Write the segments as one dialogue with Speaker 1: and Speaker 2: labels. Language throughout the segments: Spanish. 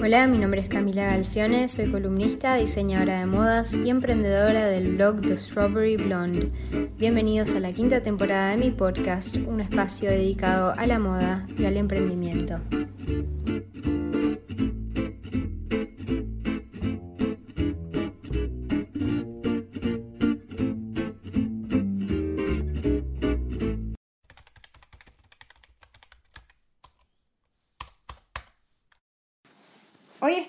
Speaker 1: Hola, mi nombre es Camila Galfione, soy columnista, diseñadora de modas y emprendedora del blog The Strawberry Blonde. Bienvenidos a la quinta temporada de mi podcast, un espacio dedicado a la moda y al emprendimiento.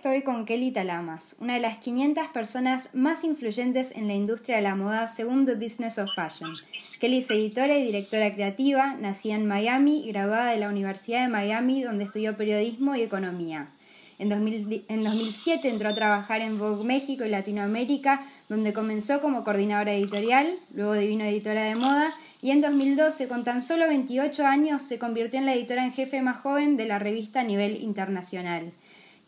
Speaker 1: Estoy con Kelly Talamas, una de las 500 personas más influyentes en la industria de la moda según The Business of Fashion. Kelly es editora y directora creativa, nacida en Miami y graduada de la Universidad de Miami donde estudió periodismo y economía. En, 2007 entró a trabajar en Vogue México y Latinoamérica, donde comenzó como coordinadora editorial, luego divino editora de moda y en 2012, con tan solo 28 años, se convirtió en la editora en jefe más joven de la revista a nivel internacional.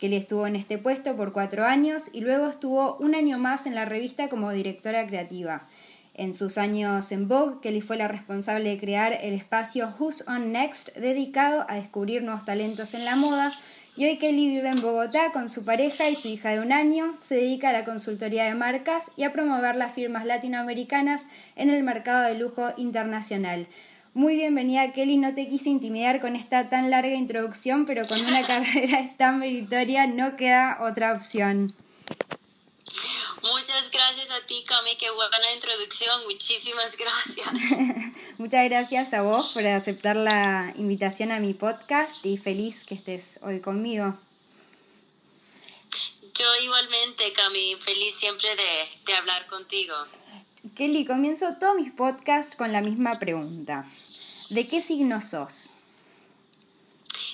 Speaker 1: Kelly estuvo en este puesto por cuatro años y luego estuvo un año más en la revista como directora creativa. En sus años en Vogue, Kelly fue la responsable de crear el espacio Who's On Next, dedicado a descubrir nuevos talentos en la moda. Y hoy Kelly vive en Bogotá con su pareja y su hija de un año, se dedica a la consultoría de marcas y a promover las firmas latinoamericanas en el mercado de lujo internacional. Muy bienvenida Kelly, no te quise intimidar con esta tan larga introducción, pero con una carrera tan meritoria no queda otra opción.
Speaker 2: Muchas gracias a ti, Cami, qué buena introducción, muchísimas gracias.
Speaker 1: Muchas gracias a vos por aceptar la invitación a mi podcast y feliz que estés hoy conmigo.
Speaker 2: Yo igualmente, Cami, feliz siempre de, de hablar contigo.
Speaker 1: Kelly, comienzo todos mis podcasts con la misma pregunta. ¿De qué signo sos?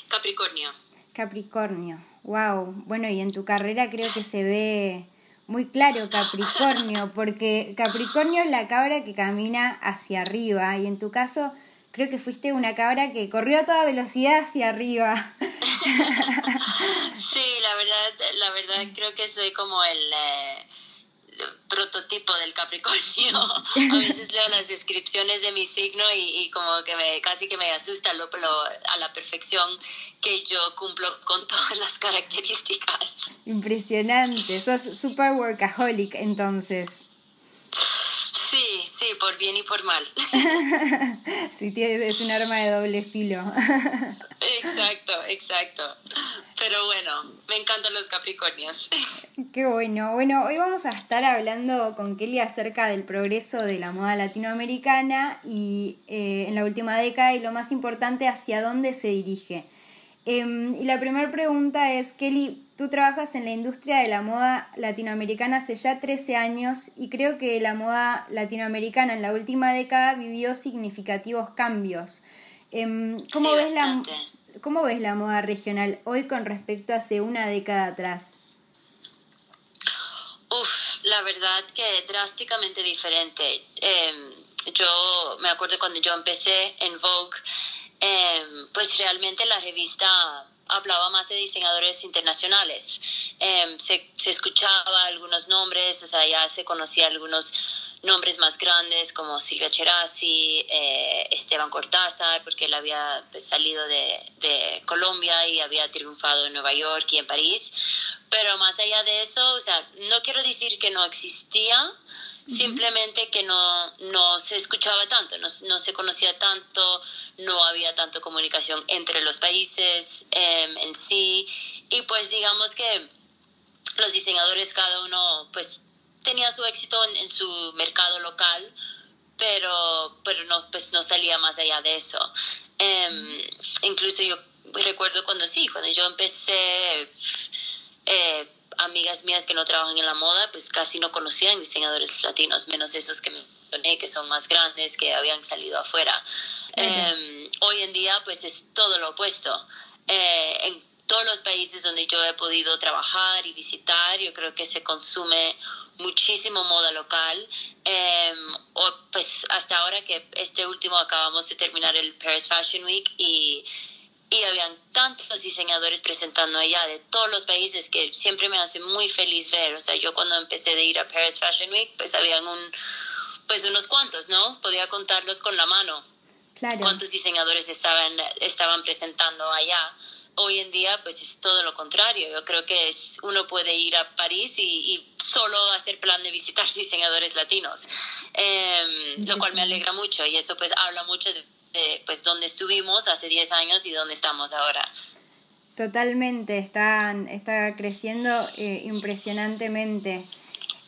Speaker 2: Capricornio.
Speaker 1: Capricornio. Wow. Bueno, y en tu carrera creo que se ve muy claro Capricornio, porque Capricornio es la cabra que camina hacia arriba y en tu caso creo que fuiste una cabra que corrió a toda velocidad hacia arriba.
Speaker 2: Sí, la verdad, la verdad creo que soy como el eh, prototipo del Capricornio. A veces leo las descripciones de mi signo y, como que me casi que me asusta lo, a la perfección que yo cumplo con todas las características.
Speaker 1: Impresionante, sos super workaholic entonces.
Speaker 2: Sí, sí, por bien y por mal.
Speaker 1: sí, es un arma de doble filo.
Speaker 2: exacto, exacto. Pero bueno, me encantan los Capricornios.
Speaker 1: Qué bueno. Bueno, hoy vamos a estar hablando con Kelly acerca del progreso de la moda latinoamericana y eh, en la última década y lo más importante, hacia dónde se dirige. Em, y la primera pregunta es, Kelly, tú trabajas en la industria de la moda latinoamericana hace ya 13 años y creo que la moda latinoamericana en la última década vivió significativos cambios. Em, ¿cómo, ves la, ¿Cómo ves la moda regional hoy con respecto a hace una década atrás?
Speaker 2: Uf, la verdad que drásticamente diferente. Em, yo me acuerdo cuando yo empecé en Vogue, Em, pues realmente la revista hablaba más de diseñadores internacionales. Em, se, se, escuchaba algunos nombres, o sea, ya se conocía algunos nombres más grandes como Silvia Cherasi, eh, Esteban Cortázar, porque él había pues, salido de, de, Colombia y había triunfado en Nueva York y en París. Pero más allá de eso, o sea, no quiero decir que no existía, simplemente que no, no se escuchaba tanto, no, no, se conocía tanto, no había tanto comunicación entre los países em, en sí. Y pues digamos que los diseñadores cada uno pues tenía su éxito en, su mercado local pero pero no pues no salía más allá de eso. Em, incluso yo recuerdo cuando sí cuando yo empecé eh, amigas mías que no trabajan en la moda, pues casi no conocían diseñadores latinos, menos esos que me que son más grandes, que habían salido afuera. Em, hoy en día, pues es todo lo opuesto. Eh, en todos los países donde yo he podido trabajar y visitar, yo creo que se consume muchísimo moda local. Em, o, pues hasta ahora que este último acabamos de terminar el Paris Fashion Week y y habían tantos diseñadores presentando allá de todos los países que siempre me hace muy feliz ver. O sea, yo cuando empecé de ir a Paris Fashion Week, pues habían un, pues unos cuantos, ¿no? Podía contarlos con la mano. Claro. Cuántos diseñadores estaban, estaban presentando allá. hoy en día pues es todo lo contrario. Yo creo que es, uno puede ir a París y, solo hacer plan de visitar diseñadores latinos, em, lo cual me alegra mucho y eso pues habla mucho de, pues dónde estuvimos hace 10 años y dónde estamos ahora.
Speaker 1: Totalmente, está, está creciendo eh, impresionantemente.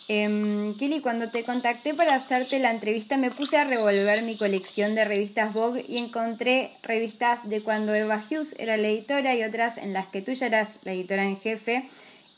Speaker 1: Eh, Kelly, cuando te contacté para hacerte la entrevista me puse a revolver mi colección de revistas Vogue y encontré revistas de cuando Eva Hughes era la editora y otras en las que tú ya eras la editora en jefe.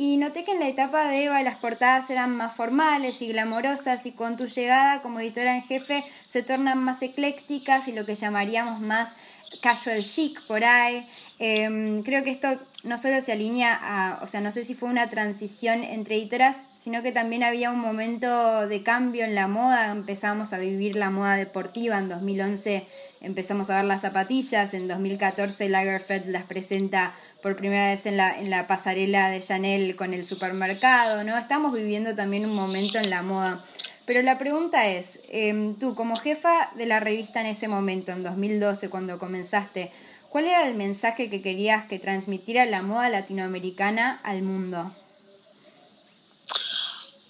Speaker 1: Y noté que en la etapa de Eva las portadas eran más formales y glamorosas y con tu llegada como editora en jefe se tornan más eclécticas y lo que llamaríamos más casual chic por ahí. Em, creo que esto no solo se alinea a, o sea, no sé si fue una transición entre editoras, sino que también había un momento de cambio en la moda, empezamos a vivir la moda deportiva, en 2011 empezamos a ver las zapatillas, en 2014 Lagerfeld las presenta por primera vez en la, en la pasarela de Chanel con el supermercado, ¿no? Estamos viviendo también un momento en la moda. Pero la pregunta es, em, tú como jefa de la revista en ese momento, en 2012, cuando comenzaste, ¿Cuál era el mensaje que querías que transmitiera la moda latinoamericana al mundo?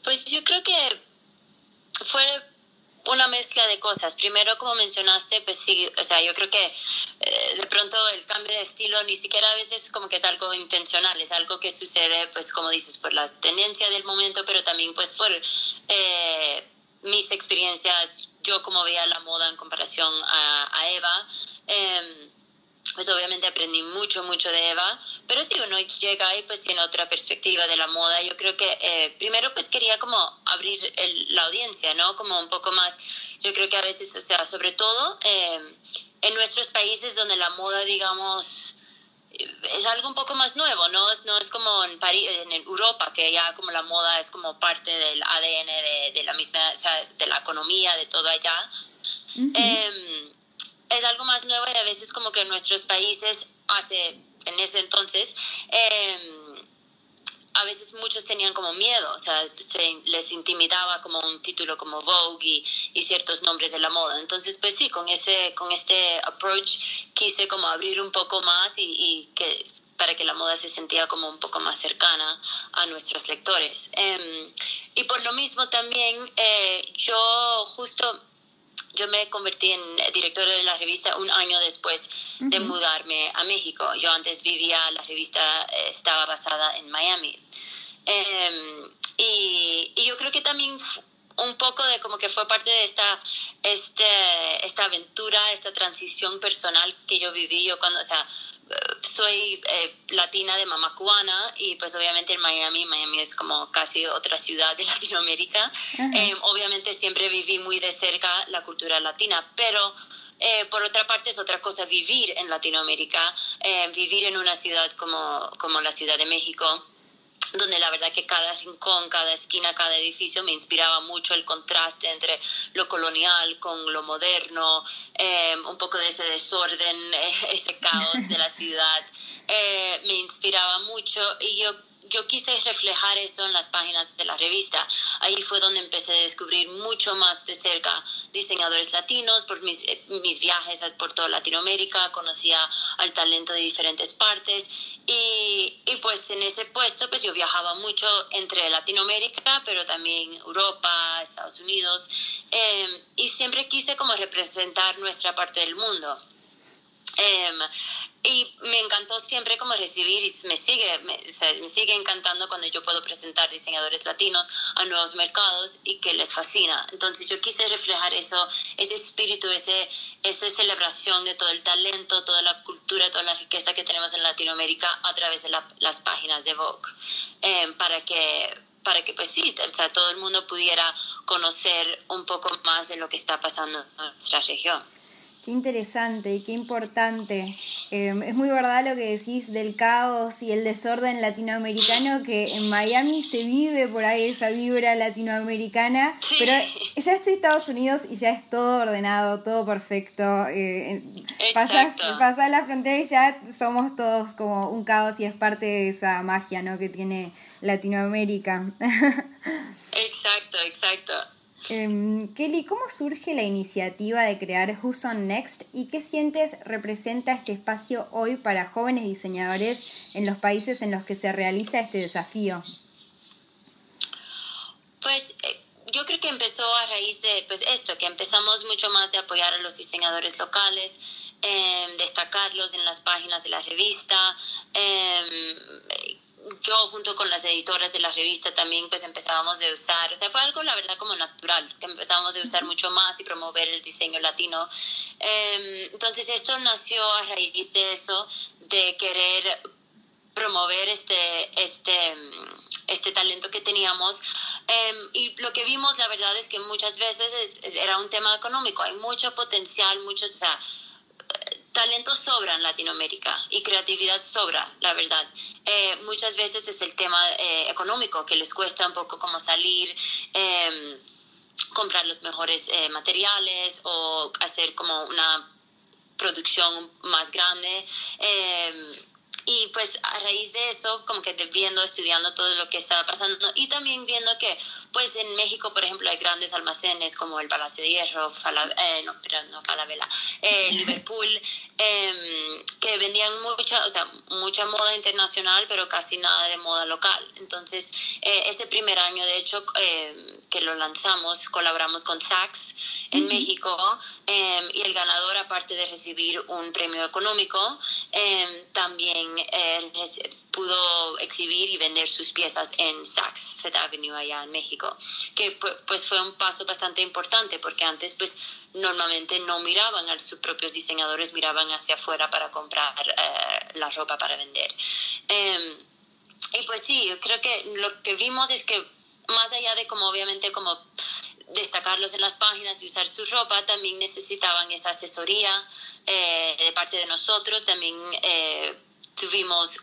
Speaker 2: Pues yo creo que fue una mezcla de cosas. Primero, como mencionaste, pues sí, o sea, yo creo que eh, de pronto el cambio de estilo ni siquiera a veces como que es algo intencional, es algo que sucede, pues como dices, por la tendencia del momento, pero también pues por eh, mis experiencias, yo como veía la moda en comparación a, Eva. Eh, pues obviamente aprendí mucho, mucho de Eva, pero si uno llega y pues tiene otra perspectiva de la moda, yo creo que eh, primero pues quería como abrir la audiencia, ¿no? Como un poco más, yo creo que a veces, o sea, sobre todo eh, en nuestros países donde la moda, digamos, es algo un poco más nuevo, ¿no? No es como en, París, en Europa, que ya como la moda es como parte del ADN de, de la misma, o sea, de la economía, de todo allá es algo más nuevo y a veces como que en nuestros países hace, en ese entonces, em, a veces muchos tenían como miedo, o sea, se, les intimidaba como un título como Vogue y, ciertos nombres de la moda. Entonces, pues sí, con ese, con este approach quise como abrir un poco más y, que para que la moda se sentía como un poco más cercana a nuestros lectores. Em, y por lo mismo también, eh, yo justo yo me convertí en directora de la revista un año después de mudarme a México. Yo antes vivía, la revista eh, estaba basada en Miami. Em, y, y, yo creo que también un poco de como que fue parte de esta, este, esta aventura, esta transición personal que yo viví. Yo cuando, o sea, soy eh, latina de mamá cubana y pues obviamente en Miami, Miami es como casi otra ciudad de Latinoamérica. Em, obviamente siempre viví muy de cerca la cultura latina, pero eh, por otra parte es otra cosa vivir en Latinoamérica, em, vivir en una ciudad como, como la Ciudad de México donde la verdad que cada rincón, cada esquina, cada edificio me inspiraba mucho el contraste entre lo colonial con lo moderno, eh, un poco de ese desorden, ese caos de la ciudad, eh, me inspiraba mucho y yo yo quise reflejar eso en las páginas de la revista. Ahí fue donde empecé a descubrir mucho más de cerca diseñadores latinos por mis, eh, mis viajes por toda Latinoamérica, conocía al talento de diferentes partes y, y, pues en ese puesto pues yo viajaba mucho entre Latinoamérica, pero también Europa, Estados Unidos em, y siempre quise como representar nuestra parte del mundo. Em, y me encantó siempre como recibir y me sigue, me, sigue encantando cuando yo puedo presentar diseñadores latinos a nuevos mercados y que les fascina. Entonces yo quise reflejar eso, ese espíritu, ese, esa celebración de todo el talento, toda la cultura, toda la riqueza que tenemos en Latinoamérica a través de las páginas de Vogue, em, para que para que pues sí, o sea, todo el mundo pudiera conocer un poco más de lo que está pasando en nuestra región.
Speaker 1: Qué interesante y qué importante. Em, es muy verdad lo que decís del caos y el desorden latinoamericano, que en Miami se vive por ahí esa vibra latinoamericana, pero ya es Estados Unidos y ya es todo ordenado, todo perfecto. Eh, pasas, pasas la frontera y ya somos todos como un caos y es parte de esa magia ¿no? que tiene Latinoamérica.
Speaker 2: exacto, exacto.
Speaker 1: Em, Kelly, ¿cómo surge la iniciativa de crear Who's on Next y qué sientes representa este espacio hoy para jóvenes diseñadores en los países en los que se realiza este desafío?
Speaker 2: Pues eh, yo creo que empezó a raíz de pues, esto, que empezamos mucho más de apoyar a los diseñadores locales, eh, destacarlos en las páginas de la revista. Eh, yo junto con las editoras de la revista también pues empezábamos de usar, o sea, fue algo la verdad como natural, que empezábamos de usar mucho más y promover el diseño latino. Em, entonces esto nació a raíz de eso, de querer promover este, este, este talento que teníamos. Em, y lo que vimos, la verdad es que muchas veces era un tema económico, hay mucho potencial, mucho, o sea, talento sobra en Latinoamérica y creatividad sobra, la verdad. Eh, muchas veces es el tema eh, económico que les cuesta un poco como salir, em, comprar los mejores eh, materiales o hacer como una producción más grande. Em, y pues a raíz de eso, como que viendo, estudiando todo lo que estaba pasando y también viendo que pues en México, por ejemplo, hay grandes almacenes como el Palacio de Hierro, eh, no, pero no Falabella, eh, Liverpool, em, que vendían mucha, o sea, mucha moda internacional, pero casi nada de moda local. Entonces, eh, ese primer año, de hecho, em, que lo lanzamos, colaboramos con Saks en México em, y el ganador, aparte de recibir un premio económico, también pudo exhibir y vender sus piezas en Saks Fifth Avenue allá en México, que pues fue un paso bastante importante porque antes pues normalmente no miraban a sus propios diseñadores, miraban hacia afuera para comprar eh, la ropa para vender. Em, y pues sí, yo creo que lo que vimos es que más allá de como obviamente como destacarlos en las páginas y usar su ropa, también necesitaban esa asesoría eh, de parte de nosotros, también eh, tuvimos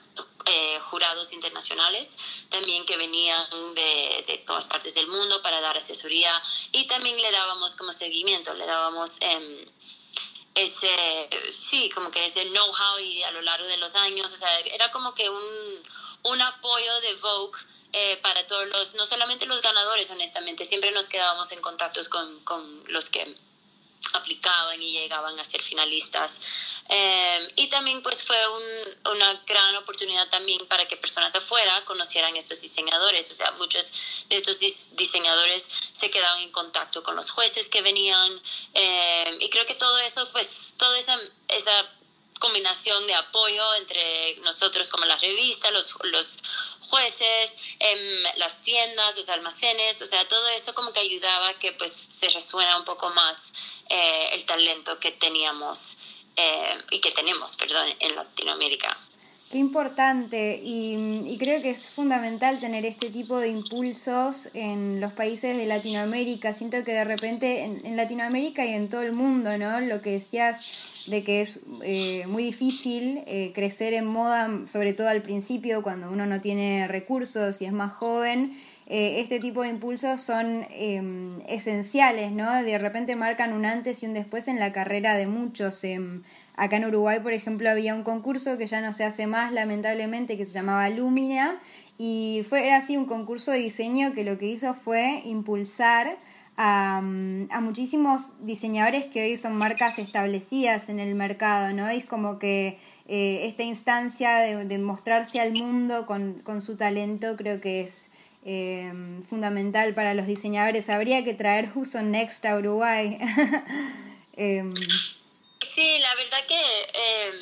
Speaker 2: eh, jurados internacionales también que venían de, de, todas partes del mundo para dar asesoría y también le dábamos como seguimiento, le dábamos em, ese, sí, como que ese know-how y a lo largo de los años, o sea, era como que un, un apoyo de Vogue eh, para todos los, no solamente los ganadores, honestamente, siempre nos quedábamos en contactos con, con los que aplicaban y llegaban a ser finalistas. Em, y también pues fue una gran oportunidad también para que personas afuera conocieran estos diseñadores. O sea, muchos de estos diseñadores se quedaban en contacto con los jueces que venían. Em, y creo que todo eso, pues toda esa, esa combinación de apoyo entre nosotros como la revista, los, los jueces, em, las tiendas, los almacenes, o sea, todo eso como que ayudaba a que pues se resuena un poco más eh, el talento que teníamos eh, y que tenemos, perdón, en Latinoamérica.
Speaker 1: Qué importante y, creo que es fundamental tener este tipo de impulsos en los países de Latinoamérica. Siento que de repente en, Latinoamérica y en todo el mundo, ¿no? Lo que decías de que es eh, muy difícil crecer en moda, sobre todo al principio, cuando uno no tiene recursos y es más joven. Eh, este tipo de impulsos son em, esenciales, ¿no? De repente marcan un antes y un después en la carrera de muchos. Acá en Uruguay, por ejemplo, había un concurso que ya no se hace más, lamentablemente, que se llamaba Lumina, y fue era así un concurso de diseño que lo que hizo fue impulsar a, muchísimos diseñadores que hoy son marcas establecidas en el mercado, ¿no? es como que eh, esta instancia de, mostrarse al mundo con, su talento creo que es Em, fundamental para los diseñadores. Habría que traer Who's Next a Uruguay.
Speaker 2: Em, sí, la verdad em,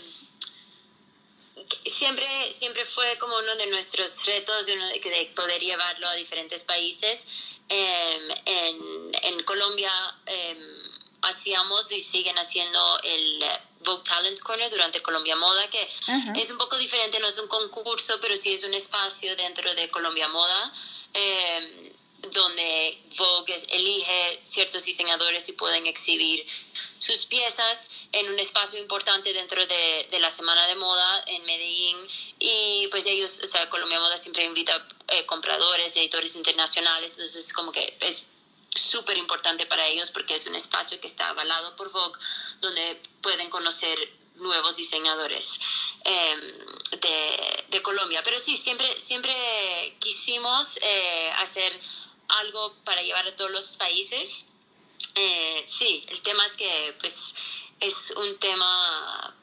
Speaker 2: que siempre, siempre fue como uno de nuestros retos de, de poder llevarlo a diferentes países. en, en, Colombia hacíamos y siguen haciendo el Vogue Talent Corner durante Colombia Moda, que es un poco diferente, no es un concurso, pero sí es un espacio dentro de Colombia Moda. Eh, donde Vogue elige ciertos diseñadores y pueden exhibir sus piezas en un espacio importante dentro de, la Semana de Moda en Medellín. Y pues ellos, o sea, Colombia Moda siempre invita eh, compradores, editores internacionales, entonces como que es súper importante para ellos porque es un espacio que está avalado por Vogue, donde pueden conocer nuevos diseñadores em, de, de, Colombia. Pero sí, siempre, siempre quisimos eh, hacer algo para llevar a todos los países. Eh, sí, el tema es que pues es un tema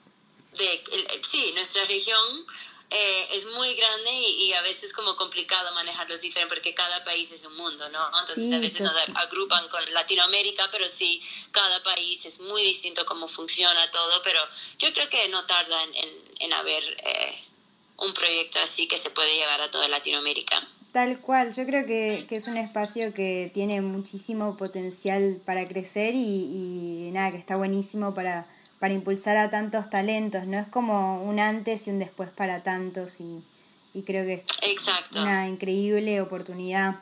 Speaker 2: de, sí, nuestra región eh, es muy grande y, a veces como complicado manejarlos diferentes porque cada país es un mundo, ¿no? Entonces a veces nos agrupan con Latinoamérica, pero sí, cada país es muy distinto cómo funciona todo, pero yo creo que no tarda en, en, haber eh, un proyecto así que se puede llevar a toda Latinoamérica.
Speaker 1: Tal cual, yo creo que, que, es un espacio que tiene muchísimo potencial para crecer y, y nada, que está buenísimo para para impulsar a tantos talentos, ¿no? Es como un antes y un después para tantos y, creo que es una increíble oportunidad.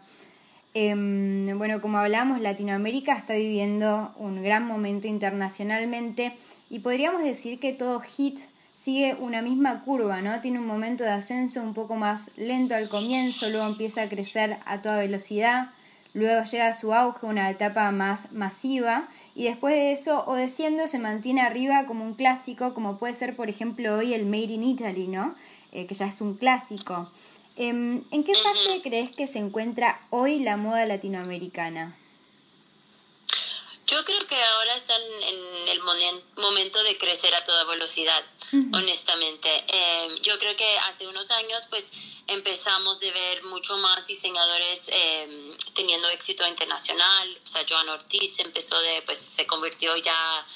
Speaker 1: Em, bueno, como hablamos, Latinoamérica está viviendo un gran momento internacionalmente y podríamos decir que todo hit sigue una misma curva, ¿no? Tiene un momento de ascenso un poco más lento al comienzo, luego empieza a crecer a toda velocidad, luego llega a su auge una etapa más masiva y después de eso o desciendo se mantiene arriba como un clásico, como puede ser por ejemplo hoy el Made in Italy, ¿no? Eh, que ya es un clásico. Em, ¿En qué fase crees que se encuentra hoy la moda latinoamericana?
Speaker 2: Yo creo que ahora están en el momento de crecer a toda velocidad, honestamente. Em, yo creo que hace unos años, pues, empezamos de ver mucho más diseñadores em, teniendo éxito internacional. O sea, Joan Ortiz empezó de, pues, se convirtió ya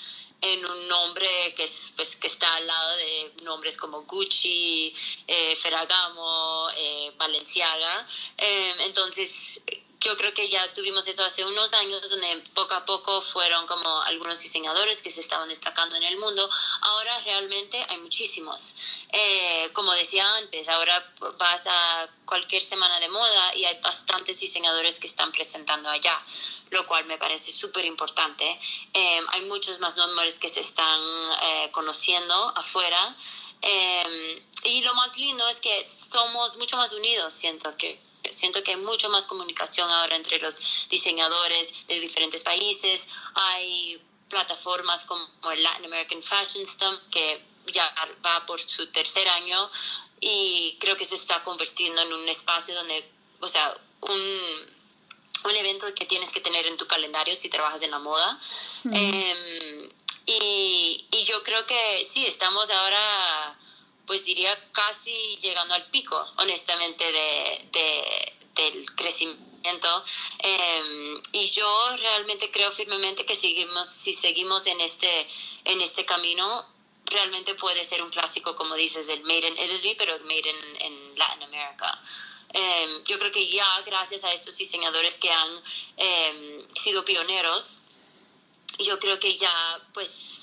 Speaker 2: en un nombre que es pues que está al lado de nombres como Gucci, eh, Ferragamo, eh, Balenciaga. Em, entonces yo creo que ya tuvimos eso hace unos años donde poco a poco fueron como algunos diseñadores que se estaban destacando en el mundo. Ahora realmente hay muchísimos. Eh, como decía antes, ahora vas a cualquier semana de moda y hay bastantes diseñadores que están presentando allá, lo cual me parece súper importante. Eh, hay muchos más nombres que se están eh, conociendo afuera. y lo más lindo es que somos mucho más unidos, siento que Siento que hay mucho más comunicación ahora entre los diseñadores de diferentes países. Hay plataformas como el Latin American Fashion Stamp que ya va por su tercer año y creo que se está convirtiendo en un espacio donde, o sea, un, un evento que tienes que tener en tu calendario si trabajas en la moda. Em, y, y yo creo que sí, estamos ahora pues diría casi llegando al pico, honestamente, de, del crecimiento. Em, y yo realmente creo firmemente que seguimos, si seguimos en este, en este camino, realmente puede ser un clásico, como dices, el Made in Italy, pero Made in, in Latin America. Em, yo creo que ya gracias a estos diseñadores que han em, sido pioneros, yo creo que ya pues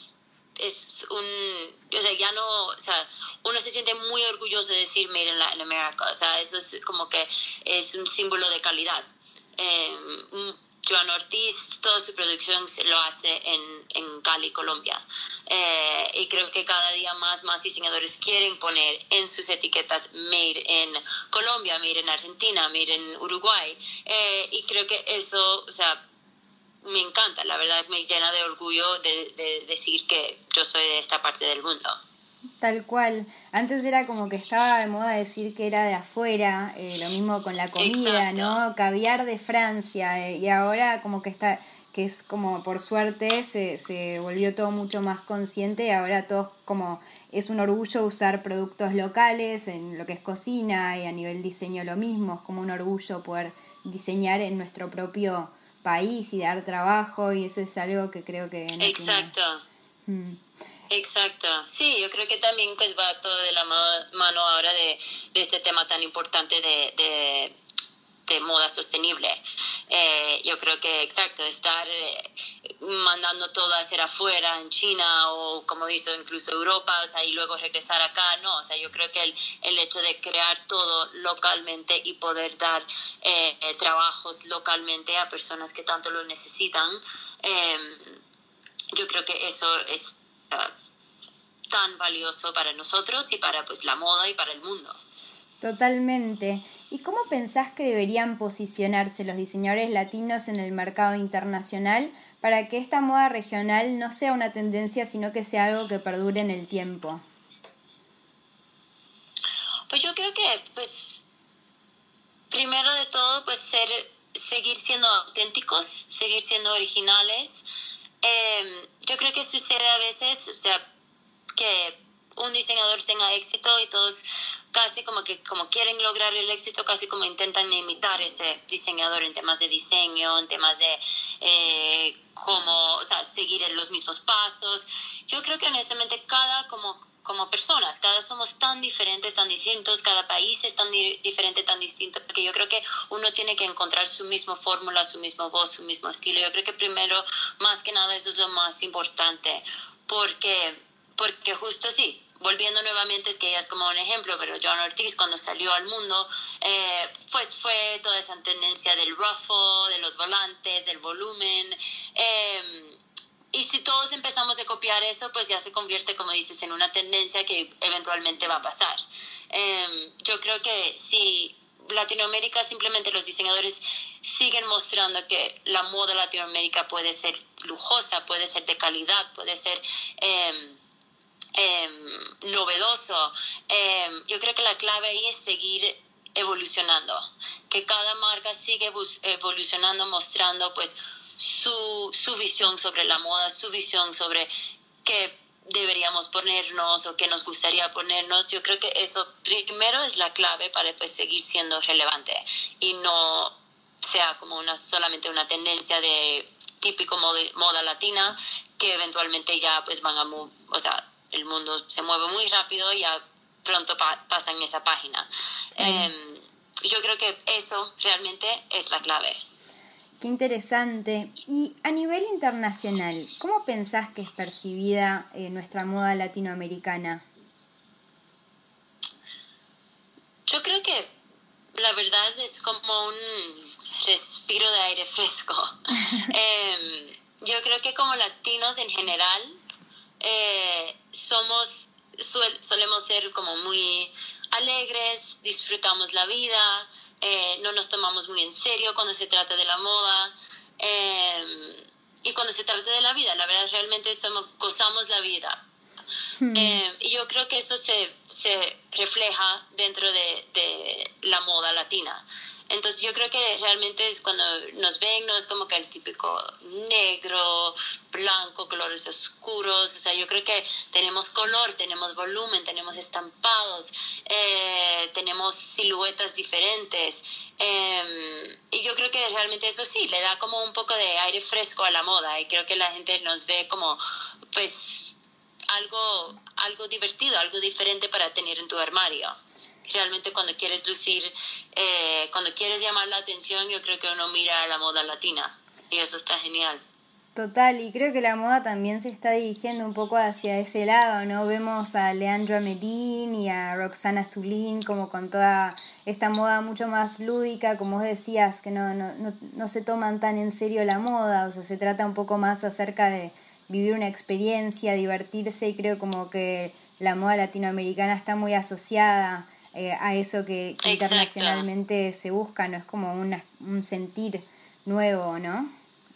Speaker 2: es un, o sea, ya no, o sea, uno se siente muy orgulloso de decir Made in Latin America, o sea, eso es como que es un símbolo de calidad. Eh, Joan Ortiz, toda su producción se lo hace en, en Cali, Colombia. Eh, y creo que cada día más, más diseñadores quieren poner en sus etiquetas Made in Colombia, Made in Argentina, Made in Uruguay. Eh, y creo que eso, o sea, me encanta, la verdad me llena de orgullo de, decir que yo soy de esta parte del mundo.
Speaker 1: Tal cual. Antes era como que estaba de moda decir que era de afuera, eh, lo mismo con la comida, ¿no? Caviar de Francia, eh, y ahora como que está, que es como por suerte se, se volvió todo mucho más consciente y ahora todo como es un orgullo usar productos locales en lo que es cocina y a nivel diseño lo mismo, es como un orgullo poder diseñar en nuestro propio país y dar trabajo y eso es algo que creo que...
Speaker 2: Exacto. Mm. Exacto, sí, yo creo que también pues va todo de la mano ahora de, de este tema tan importante de de moda sostenible. Eh, yo creo que, exacto, estar eh, mandando todo a hacer afuera, en China o como hizo incluso Europa, o sea, y luego regresar acá, no, o sea, yo creo que el, el hecho de crear todo localmente y poder dar eh, trabajos localmente a personas que tanto lo necesitan, em, yo creo que eso es tan valioso para nosotros y para pues la moda y para el mundo.
Speaker 1: Totalmente. ¿Y cómo pensás que deberían posicionarse los diseñadores latinos en el mercado internacional para que esta moda regional no sea una tendencia, sino que sea algo que perdure en el tiempo?
Speaker 2: Pues yo creo que, pues, primero de todo, pues ser seguir siendo auténticos, seguir siendo originales. Em, yo creo que sucede a veces, o sea, que un diseñador tenga éxito y todos casi como que como quieren lograr el éxito, casi como intentan imitar ese diseñador en temas de diseño, en temas de eh, cómo, o sea, seguir los mismos pasos. Yo creo que honestamente cada como como personas, cada somos tan diferentes, tan distintos, cada país es tan diferente, tan distinto, que yo creo que uno tiene que encontrar su misma fórmula, su mismo voz, su mismo estilo. Yo creo que primero, más que nada, eso es lo más importante, porque, porque justo sí, volviendo nuevamente, es que ella es como un ejemplo, pero Joan Ortiz cuando salió al mundo, eh, pues fue toda esa tendencia del ruffle, de los volantes, del volumen. Eh, y si todos empezamos a copiar eso, pues ya se convierte, como dices, en una tendencia que eventualmente va a pasar. Eh, yo creo que si Latinoamérica simplemente los diseñadores siguen mostrando que la moda Latinoamérica puede ser lujosa, puede ser de calidad, puede ser eh, eh, novedoso. Eh, yo creo que la clave ahí es seguir evolucionando, que cada marca sigue evolucionando, mostrando pues su, su visión sobre la moda, su visión sobre qué deberíamos ponernos o qué nos gustaría ponernos. Yo creo que eso primero es la clave para pues, seguir siendo relevante y no sea como una solamente una tendencia de típico moda, latina que eventualmente ya pues van a o sea el mundo se mueve muy rápido y ya pronto pasa en esa página em, yo creo que eso realmente es la clave
Speaker 1: Qué interesante. Y a nivel internacional, ¿cómo pensás que es percibida eh, nuestra moda latinoamericana?
Speaker 2: Yo creo que la verdad es como un respiro de aire fresco. Em, yo creo que como latinos en general eh, somos solemos ser como muy alegres, disfrutamos la vida, eh, no nos tomamos muy en serio cuando se trata de la moda em, y cuando se trata de la vida. La verdad, realmente somos, gozamos la vida. Hmm. Em, y yo creo que eso se, se refleja dentro de, de la moda latina. Entonces yo creo que realmente es cuando nos ven, no es como que el típico negro, blanco, colores oscuros, o sea, yo creo que tenemos color, tenemos volumen, tenemos estampados, eh, tenemos siluetas diferentes. Em, y yo creo que realmente eso sí, le da como un poco de aire fresco a la moda. Y creo que la gente nos ve como, pues, algo, algo divertido, algo diferente para tener en tu armario realmente cuando quieres lucir, eh, cuando quieres llamar la atención, yo creo que uno mira a la moda latina y eso está genial.
Speaker 1: Total, y creo que la moda también se está dirigiendo un poco hacia ese lado, ¿no? Vemos a Leandro Medin y a Roxana Zulín como con toda esta moda mucho más lúdica, como vos decías, que no, no, no, no se toman tan en serio la moda, o sea, se trata un poco más acerca de vivir una experiencia, divertirse, y creo como que la moda latinoamericana está muy asociada eh, a eso que, internacionalmente se busca, no es como una, un sentir nuevo, ¿no?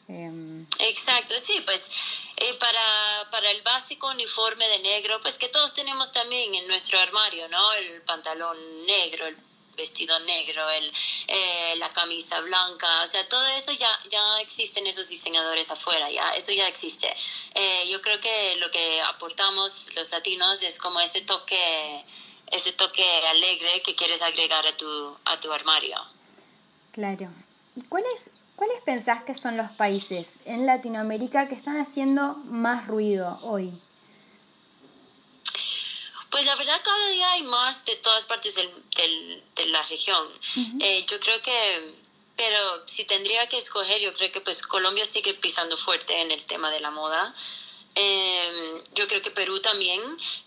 Speaker 2: Em, Exacto, sí, pues eh, para, para el básico uniforme de negro, pues que todos tenemos también en nuestro armario, ¿no? El pantalón negro, el vestido negro, el, eh, la camisa blanca, o sea, todo eso ya, ya existen esos diseñadores afuera, ya, eso ya existe. yo creo que lo que aportamos los latinos es como ese toque ese toque alegre que quieres agregar a tu, a tu armario.
Speaker 1: Claro. ¿Y cuáles, cuáles pensás que son los países en Latinoamérica que están haciendo más ruido hoy?
Speaker 2: Pues la verdad cada día hay más de todas partes del, de la región. Eh, yo creo que, pero si tendría que escoger, yo creo que pues Colombia sigue pisando fuerte en el tema de la moda. Eh, yo creo que Perú también,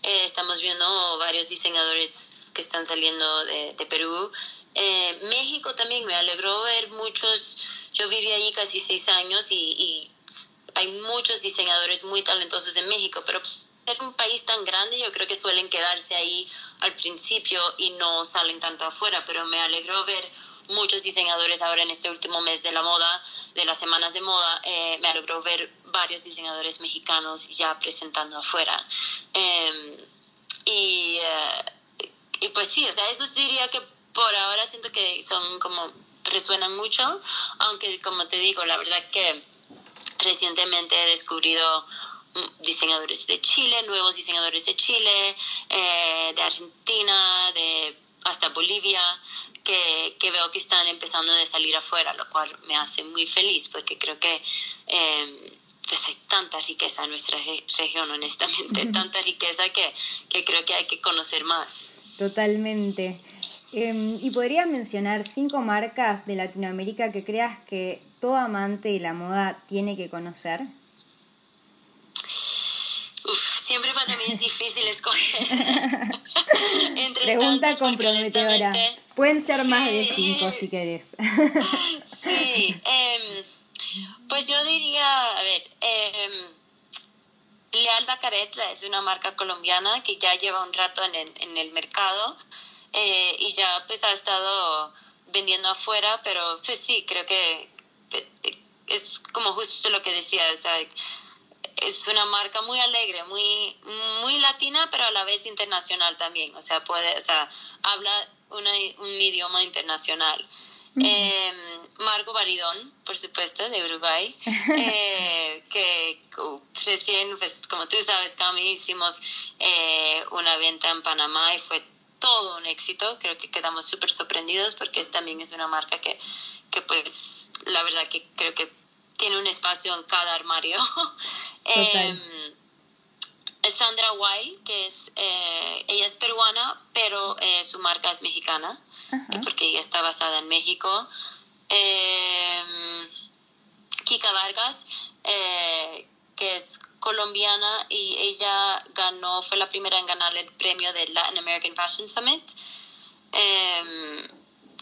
Speaker 2: eh, estamos viendo varios diseñadores que están saliendo de, Perú. Eh, México también, me alegró ver muchos, yo viví ahí casi seis años y, hay muchos diseñadores muy talentosos en México, pero ser un país tan grande yo creo que suelen quedarse ahí al principio y no salen tanto afuera, pero me alegró ver muchos diseñadores ahora en este último mes de la moda, de las semanas de moda, eh, me alegró ver varios diseñadores mexicanos ya presentando afuera. Em, y, eh, y pues sí, o sea, eso diría que por ahora siento que son como resuenan mucho, aunque como te digo, la verdad que recientemente he descubrido mm, diseñadores de Chile, nuevos diseñadores de Chile, eh, de Argentina, de hasta Bolivia, que, que, veo que están empezando a salir afuera, lo cual me hace muy feliz porque creo que eh, pues hay tanta riqueza en nuestra región, honestamente, tanta riqueza que, que, creo que hay que conocer más.
Speaker 1: Totalmente. Em, ¿Y podrías mencionar cinco marcas de Latinoamérica que creas que todo amante de la moda tiene que conocer?
Speaker 2: Uf, siempre para mí es difícil escoger.
Speaker 1: Pregunta comprometedora. Pueden ser más de cinco si querés.
Speaker 2: sí, eh, pues yo diría, a ver, eh, Leal Dacaretla es una marca colombiana que ya lleva un rato en el, en el mercado eh, y ya pues ha estado vendiendo afuera, pero pues sí, creo que es como justo lo que decía, es una marca muy alegre, muy, muy latina, pero a la vez internacional también, o sea, puede, o sea, habla un idioma internacional. Eh, Marco Baridón, por supuesto, de Uruguay, eh, que recién, pues, como tú sabes, Cami, hicimos eh, una venta en Panamá y fue todo un éxito. Creo que quedamos súper sorprendidos porque es, también es una marca que, que, pues, la verdad que creo que tiene un espacio en cada armario. eh, Sandra Wild, que es, eh, ella es peruana, pero eh, su marca es mexicana, porque ella está basada en México. Eh, Kika Vargas, que es colombiana y ella ganó, fue la primera en ganar el premio del Latin American Fashion Summit.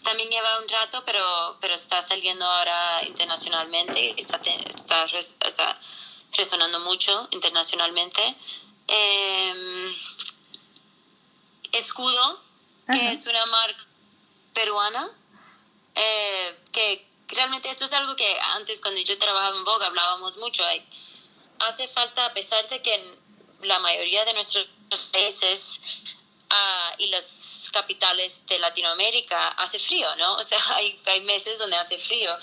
Speaker 2: también lleva un rato, pero, pero está saliendo ahora internacionalmente, está, está resonando mucho internacionalmente. Eh, Escudo, que es una marca peruana, eh, que realmente esto es algo que antes cuando yo trabajaba en Vogue hablábamos mucho. hace falta, a pesar de que en la mayoría de nuestros países uh, y las capitales de Latinoamérica hace frío, ¿no? O sea, hay, hay meses donde hace frío.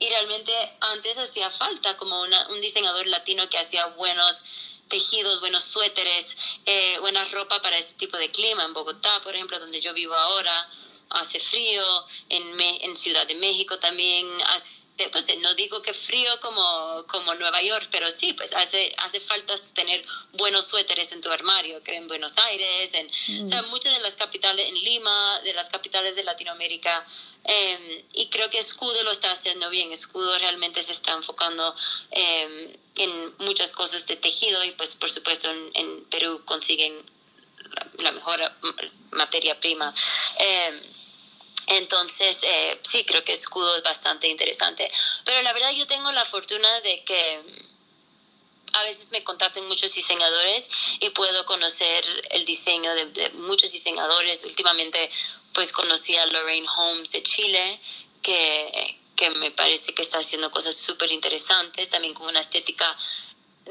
Speaker 2: Y realmente antes hacía falta como una, un diseñador latino que hacía buenos tejidos, buenos suéteres, eh, buena ropa para ese tipo de clima. En Bogotá, por ejemplo, donde yo vivo ahora, hace frío. En, en Ciudad de México también hace pues no digo que frío como, como Nueva York, pero sí, pues hace, hace falta tener buenos suéteres en tu armario, que en Buenos Aires, en, o sea, mm. muchas de las capitales, en Lima, de las capitales de Latinoamérica, em, y creo que Escudo lo está haciendo bien, Escudo realmente se está enfocando em, en muchas cosas de tejido y pues por supuesto en, Perú consiguen la, mejor materia prima. Em, entonces, eh, sí, creo que escudo es bastante interesante. Pero la verdad yo tengo la fortuna de que a veces me contactan muchos diseñadores y puedo conocer el diseño de, muchos diseñadores. Últimamente, pues conocí a Lorraine Holmes de Chile, que, que me parece que está haciendo cosas súper interesantes, también con una estética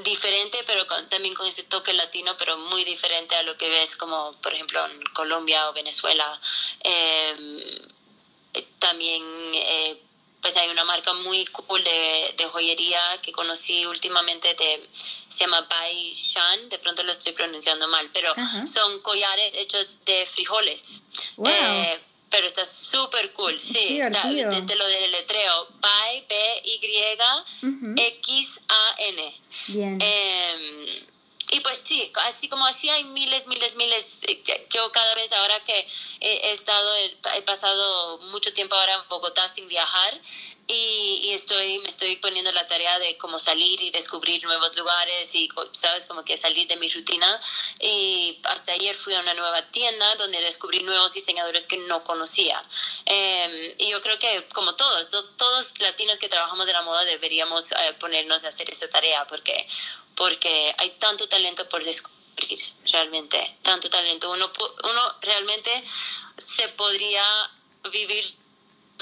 Speaker 2: diferente, pero también con ese toque latino, pero muy diferente a lo que ves como, por ejemplo, en Colombia o Venezuela. Eh, también, eh, pues hay una marca muy cool de, de, joyería que conocí últimamente, de, se llama Bai Shan, de pronto lo estoy pronunciando mal, pero son collares hechos de frijoles. Eh, pero está súper cool, sí, está, te, lo deletreo, By, B-Y-X-A-N. Bien. Em, y pues sí, así como así hay miles, miles, miles, eh, yo cada vez ahora que he, estado, he pasado mucho tiempo ahora en Bogotá sin viajar, y, estoy me estoy poniendo la tarea de como salir y descubrir nuevos lugares y sabes como que salir de mi rutina. Y hasta ayer fui a una nueva tienda donde descubrí nuevos diseñadores que no conocía. Em, y yo creo que como todos todos latinos que trabajamos de la moda deberíamos eh, ponernos a hacer esa tarea porque porque hay tanto talento por descubrir realmente tanto talento uno uno realmente se podría vivir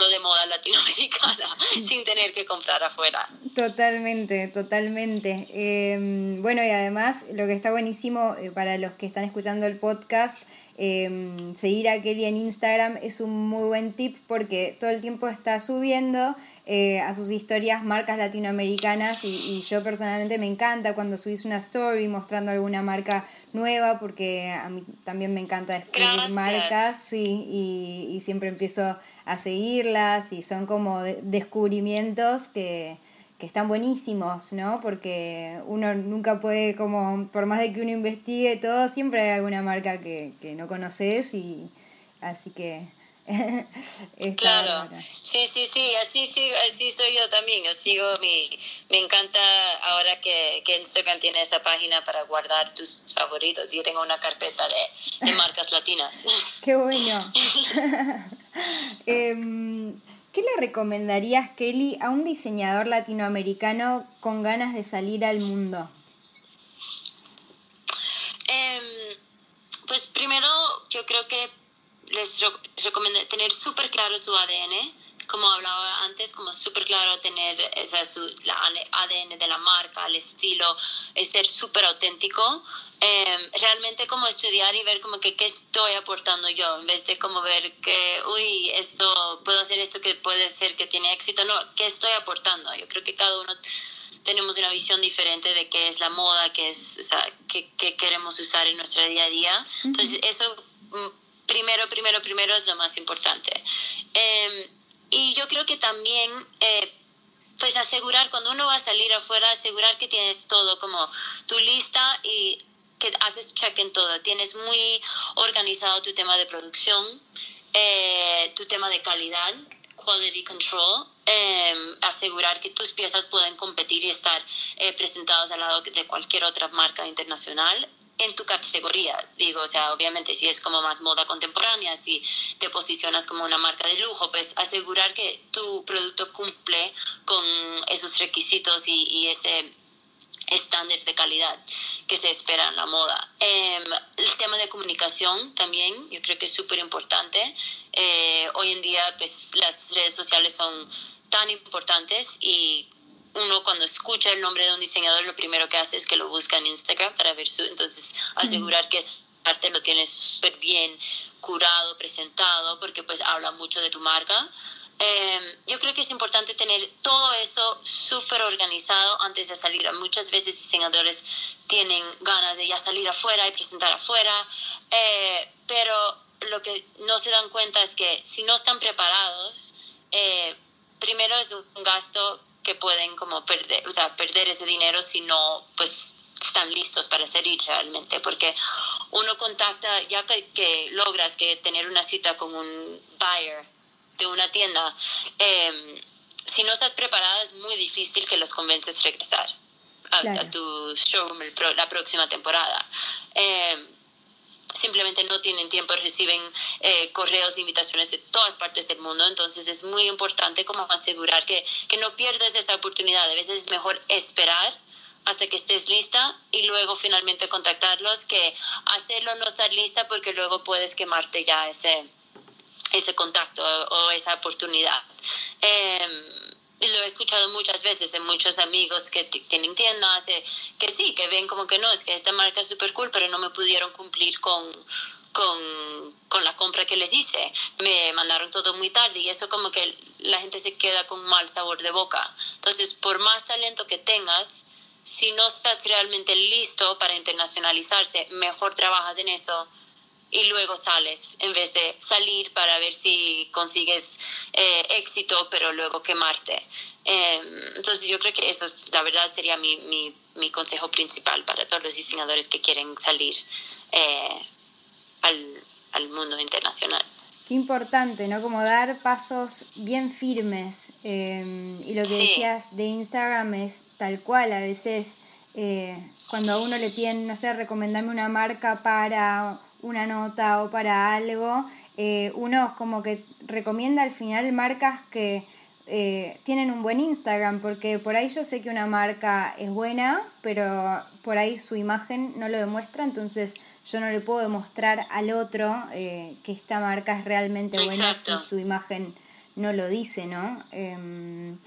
Speaker 2: de moda latinoamericana sin tener que comprar afuera.
Speaker 1: Totalmente, totalmente. Em, bueno, y además lo que está buenísimo eh, para los que están escuchando el podcast, em, seguir a Kelly en Instagram es un muy buen tip porque todo el tiempo está subiendo eh, a sus historias marcas latinoamericanas y, yo personalmente me encanta cuando subís una story mostrando alguna marca nueva porque a mí también me encanta descubrir marcas sí, y, y, siempre empiezo a seguirlas y son como descubrimientos que, que están buenísimos, ¿no? Porque uno nunca puede, como, por más de que uno investigue todo, siempre hay alguna marca que, que no conoces y así que
Speaker 2: claro, sí, sí, sí, así, sí, así soy yo también. Yo sigo mi, me encanta ahora que, que Instagram tiene esa página para guardar tus favoritos. Yo tengo una carpeta de, de marcas latinas.
Speaker 1: Qué bueno. Em, ¿Qué le recomendarías, Kelly, a un diseñador latinoamericano con ganas de salir al mundo?
Speaker 2: Em, pues primero, yo creo que les recomiendo tener súper claro su ADN, como hablaba antes, como súper claro tener esa, su, la ADN de la marca, el estilo, es ser súper auténtico. Em, realmente como estudiar y ver como que qué estoy aportando yo, en vez de como ver que, uy, esto, puedo hacer esto que puede ser que tiene éxito, no, qué estoy aportando. Yo creo que cada uno tenemos una visión diferente de qué es la moda, qué es, o sea, qué, qué queremos usar en nuestro día a día. Entonces, eso mm, primero, primero, primero es lo más importante. Em, y yo creo que también, eh, pues asegurar, cuando uno va a salir afuera, asegurar que tienes todo como tu lista y que haces check en todo. Tienes muy organizado tu tema de producción, eh, tu tema de calidad, quality control, em, asegurar que tus piezas pueden competir y estar eh, presentadas al lado de cualquier otra marca internacional en tu categoría. Digo, o sea, obviamente si es como más moda contemporánea, si te posicionas como una marca de lujo, pues asegurar que tu producto cumple con esos requisitos y, ese estándar de calidad que se espera en la moda. Em, el tema de comunicación también, yo creo que es súper importante. Eh, hoy en día, pues las redes sociales son tan importantes y uno cuando escucha el nombre de un diseñador lo primero que hace es que lo busca en Instagram para ver su, entonces asegurar que esa parte lo tienes súper bien curado, presentado, porque pues habla mucho de tu marca. Em, yo creo que es importante tener todo eso súper organizado antes de salir. Muchas veces diseñadores tienen ganas de ya salir afuera y presentar afuera, eh, pero lo que no se dan cuenta es que si no están preparados, eh, primero es un gasto que pueden como perder, o sea, perder ese dinero si no, pues están listos para salir realmente, porque uno contacta, ya que, logras que tener una cita con un buyer de una tienda, em, si no estás preparada es muy difícil que los convences regresar a, tu showroom la próxima temporada. Eh, simplemente no tienen tiempo, reciben eh, correos, invitaciones de todas partes del mundo, entonces es muy importante como asegurar que, que no pierdes esa oportunidad. A veces es mejor esperar hasta que estés lista y luego finalmente contactarlos que hacerlo no estar lista porque luego puedes quemarte ya ese, ese contacto o esa oportunidad. Eh, lo he escuchado muchas veces en muchos amigos que tienen tiendas, eh, que sí, que ven como que no, es que esta marca es súper cool, pero no me pudieron cumplir con, con, con, la compra que les hice. Me mandaron todo muy tarde y eso como que la gente se queda con mal sabor de boca. Entonces, por más talento que tengas, si no estás realmente listo para internacionalizarse, mejor trabajas en eso y luego sales en vez de salir para ver si consigues eh, éxito, pero luego quemarte. Em, entonces yo creo que eso, la verdad, sería mi, mi, mi, consejo principal para todos los diseñadores que quieren salir eh, al, al mundo internacional.
Speaker 1: Qué importante, ¿no? Como dar pasos bien firmes. Em, y lo que decías de Instagram es tal cual, a veces eh, cuando a uno le piden, no sé, recomendame una marca para una nota o para algo, eh, uno como que recomienda al final marcas que eh, tienen un buen Instagram, porque por ahí yo sé que una marca es buena, pero por ahí su imagen no lo demuestra, entonces yo no le puedo demostrar al otro eh, que esta marca es realmente buena si su imagen no lo dice, ¿no? Em,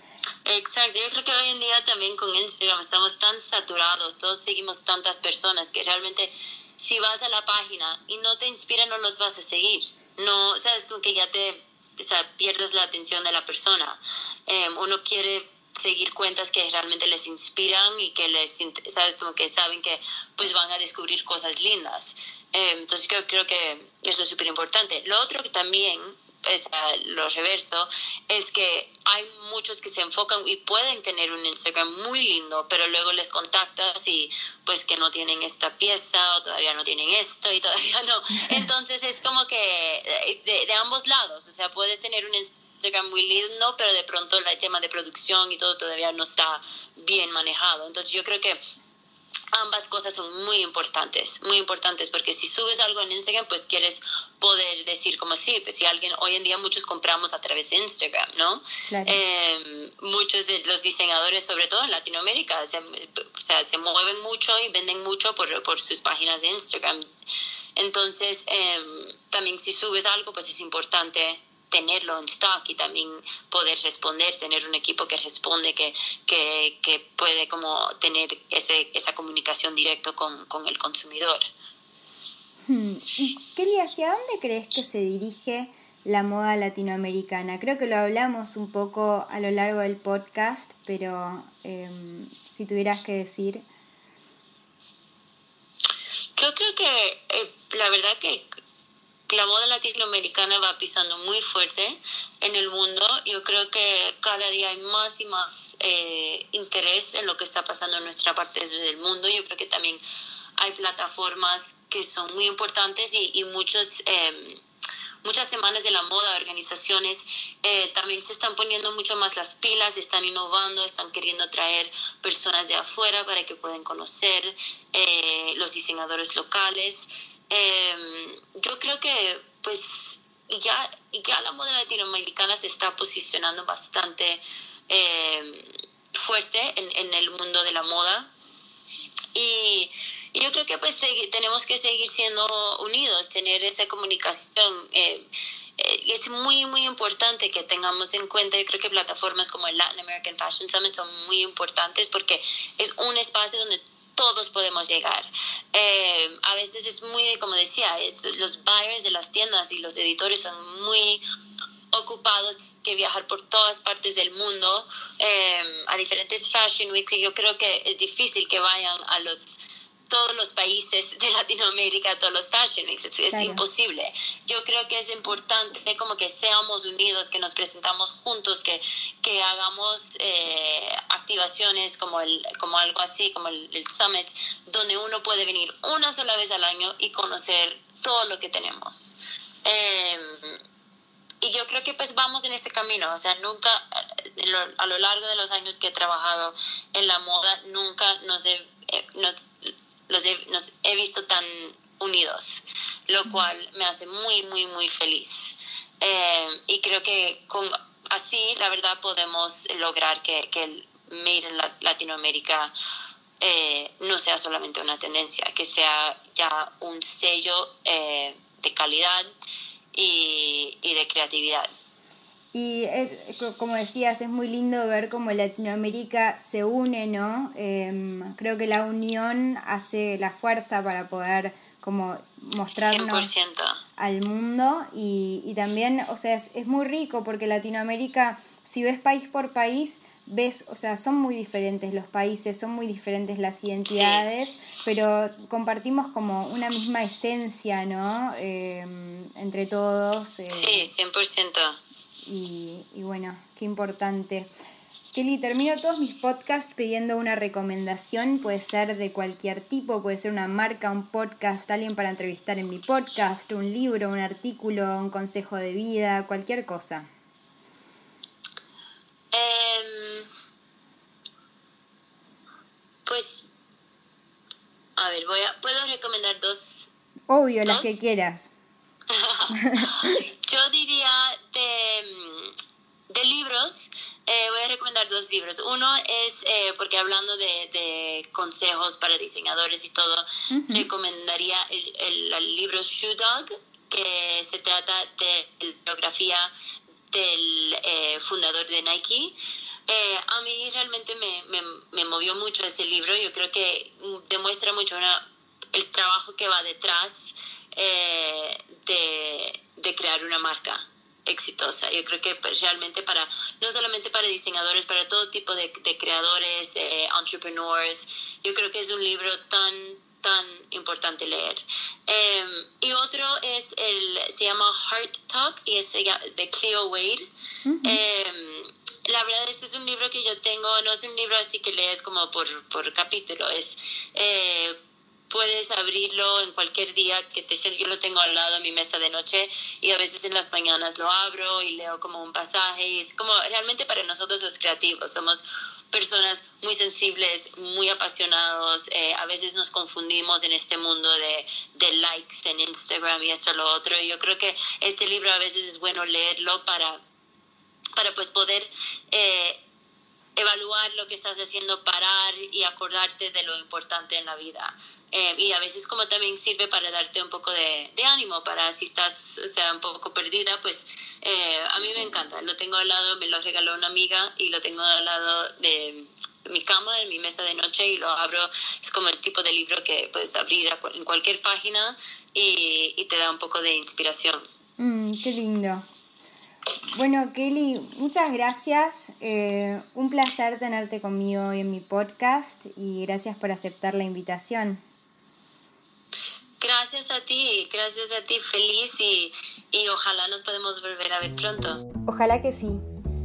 Speaker 2: Exacto, yo creo que hoy en día también con Instagram estamos tan saturados, todos seguimos tantas personas que realmente si vas a la página y no te inspira no los vas a seguir. No, sabes, como que ya te o sea, pierdes la atención de la persona. Em, uno quiere seguir cuentas que realmente les inspiran y que les, sabes, como que saben que pues van a descubrir cosas lindas. Em, entonces yo creo que eso es súper importante. Lo otro que también lo reverso, es que hay muchos que se enfocan y pueden tener un Instagram muy lindo, pero luego les contactas y pues que no tienen esta pieza o todavía no tienen esto y todavía no. Entonces es como que eh, de, de ambos lados, o sea, puedes tener un Instagram muy lindo, pero de pronto el tema de producción y todo todavía no está bien manejado. Entonces yo creo que ambas cosas son muy importantes, muy importantes, porque si subes algo en Instagram, pues quieres poder decir como sí, pues si alguien, hoy en día muchos compramos a través de Instagram, ¿no? Em, muchos de los diseñadores, sobre todo en Latinoamérica, se, o sea, se mueven mucho y venden mucho por, por sus páginas de Instagram. Entonces, em, también si subes algo, pues es importante tenerlo en stock y también poder responder, tener un equipo que responde, que, que, que puede como tener ese, esa comunicación directa con, con el consumidor.
Speaker 1: Hmm. Kelly, ¿hacia dónde crees que se dirige la moda latinoamericana? Creo que lo hablamos un poco a lo largo del podcast, pero em, si tuvieras que decir...
Speaker 2: Yo creo que eh, la verdad que la moda latinoamericana va pisando muy fuerte en el mundo. Yo creo que cada día hay más y más eh, interés en lo que está pasando en nuestra parte del mundo. Yo creo que también hay plataformas que son muy importantes y, muchos... Em, muchas semanas de la moda, organizaciones eh, también se están poniendo mucho más las pilas, están innovando, están queriendo traer personas de afuera para que puedan conocer eh, los diseñadores locales. Eh, yo creo que pues ya, ya la moda latinoamericana se está posicionando bastante em, fuerte en, en, el mundo de la moda y, yo creo que pues tenemos que seguir siendo unidos, tener esa comunicación. Eh, eh, es muy, muy importante que tengamos en cuenta, yo creo que plataformas como el Latin American Fashion Summit son muy importantes porque es un espacio donde todos podemos llegar. Eh, a veces es muy, como decía, los buyers de las tiendas y los editores son muy ocupados que viajar por todas partes del mundo eh, a diferentes fashion weeks y yo creo que es difícil que vayan a los todos los países de Latinoamérica, todos los fashion weeks, es, imposible. Yo creo que es importante como que seamos unidos, que nos presentamos juntos, que, que hagamos eh, activaciones como, el, como algo así, como el, Summit, donde uno puede venir una sola vez al año y conocer todo lo que tenemos. Em, y yo creo que pues vamos en ese camino, o sea, nunca, a lo largo de los años que he trabajado en la moda, nunca nos, he, eh, nos los he, nos he visto tan unidos, lo cual me hace muy, muy, muy feliz. Eh, y creo que con, así, la verdad, podemos lograr que, que el Made in Latinoamérica eh, no sea solamente una tendencia, que sea ya un sello eh, de calidad y, y de creatividad.
Speaker 1: Y es, como decías, es muy lindo ver cómo Latinoamérica se une, ¿no? Em, creo que la unión hace la fuerza para poder como mostrarnos al mundo y, y también, o sea, es, es muy rico porque Latinoamérica, si ves país por país, ves, o sea, son muy diferentes los países, son muy diferentes las identidades, pero compartimos como una misma esencia, ¿no? Em, entre todos.
Speaker 2: Eh, sí, 100%.
Speaker 1: Y, bueno, qué importante. Kelly, termino todos mis podcasts pidiendo una recomendación, puede ser de cualquier tipo, puede ser una marca, un podcast, alguien para entrevistar en mi podcast, un libro, un artículo, un consejo de vida, cualquier cosa.
Speaker 2: Em, pues, a ver, voy a, ¿puedo recomendar dos?
Speaker 1: Obvio, las que quieras.
Speaker 2: Yo diría de, de libros, eh, voy a recomendar dos libros. Uno es, eh, porque hablando de, de, consejos para diseñadores y todo, recomendaría el, el, libro Shoe Dog, que se trata de la biografía del eh, fundador de Nike. Eh, a mí realmente me, me, me, movió mucho ese libro. Yo creo que demuestra mucho el trabajo que va detrás de, de, crear una marca exitosa. Yo creo que pues, realmente para, no solamente para diseñadores, para todo tipo de, de creadores, eh, entrepreneurs, yo creo que es un libro tan tan importante leer. Em, y otro es el, se llama Heart Talk y es de Cleo Wade. Em, la verdad, este es un libro que yo tengo, no es un libro así que lees como por, por capítulo, es... Puedes abrirlo en cualquier día que te yo lo tengo al lado de mi mesa de noche y a veces en las mañanas lo abro y leo como un pasaje y es como realmente para nosotros los creativos somos personas muy sensibles, muy apasionados, eh, a veces nos confundimos en este mundo de, de, likes en Instagram y esto lo otro. Y yo creo que este libro a veces es bueno leerlo para, para pues poder eh, evaluar lo que estás haciendo, parar y acordarte de lo importante en la vida. Eh, y a veces como también sirve para darte un poco de, de ánimo, para si estás o sea, un poco perdida, pues eh, a mí me encanta. Lo tengo al lado, me lo regaló una amiga y lo tengo al lado de mi cama, en mi mesa de noche y lo abro. Es como el tipo de libro que puedes abrir en cualquier página y, y te da un poco de inspiración.
Speaker 1: Mm, qué lindo. Bueno, Kelly, muchas gracias. Eh, un placer tenerte conmigo hoy en mi podcast y gracias por aceptar la invitación.
Speaker 2: Gracias a ti, gracias a ti, feliz y, y ojalá nos podemos volver a ver pronto.
Speaker 1: Ojalá que sí.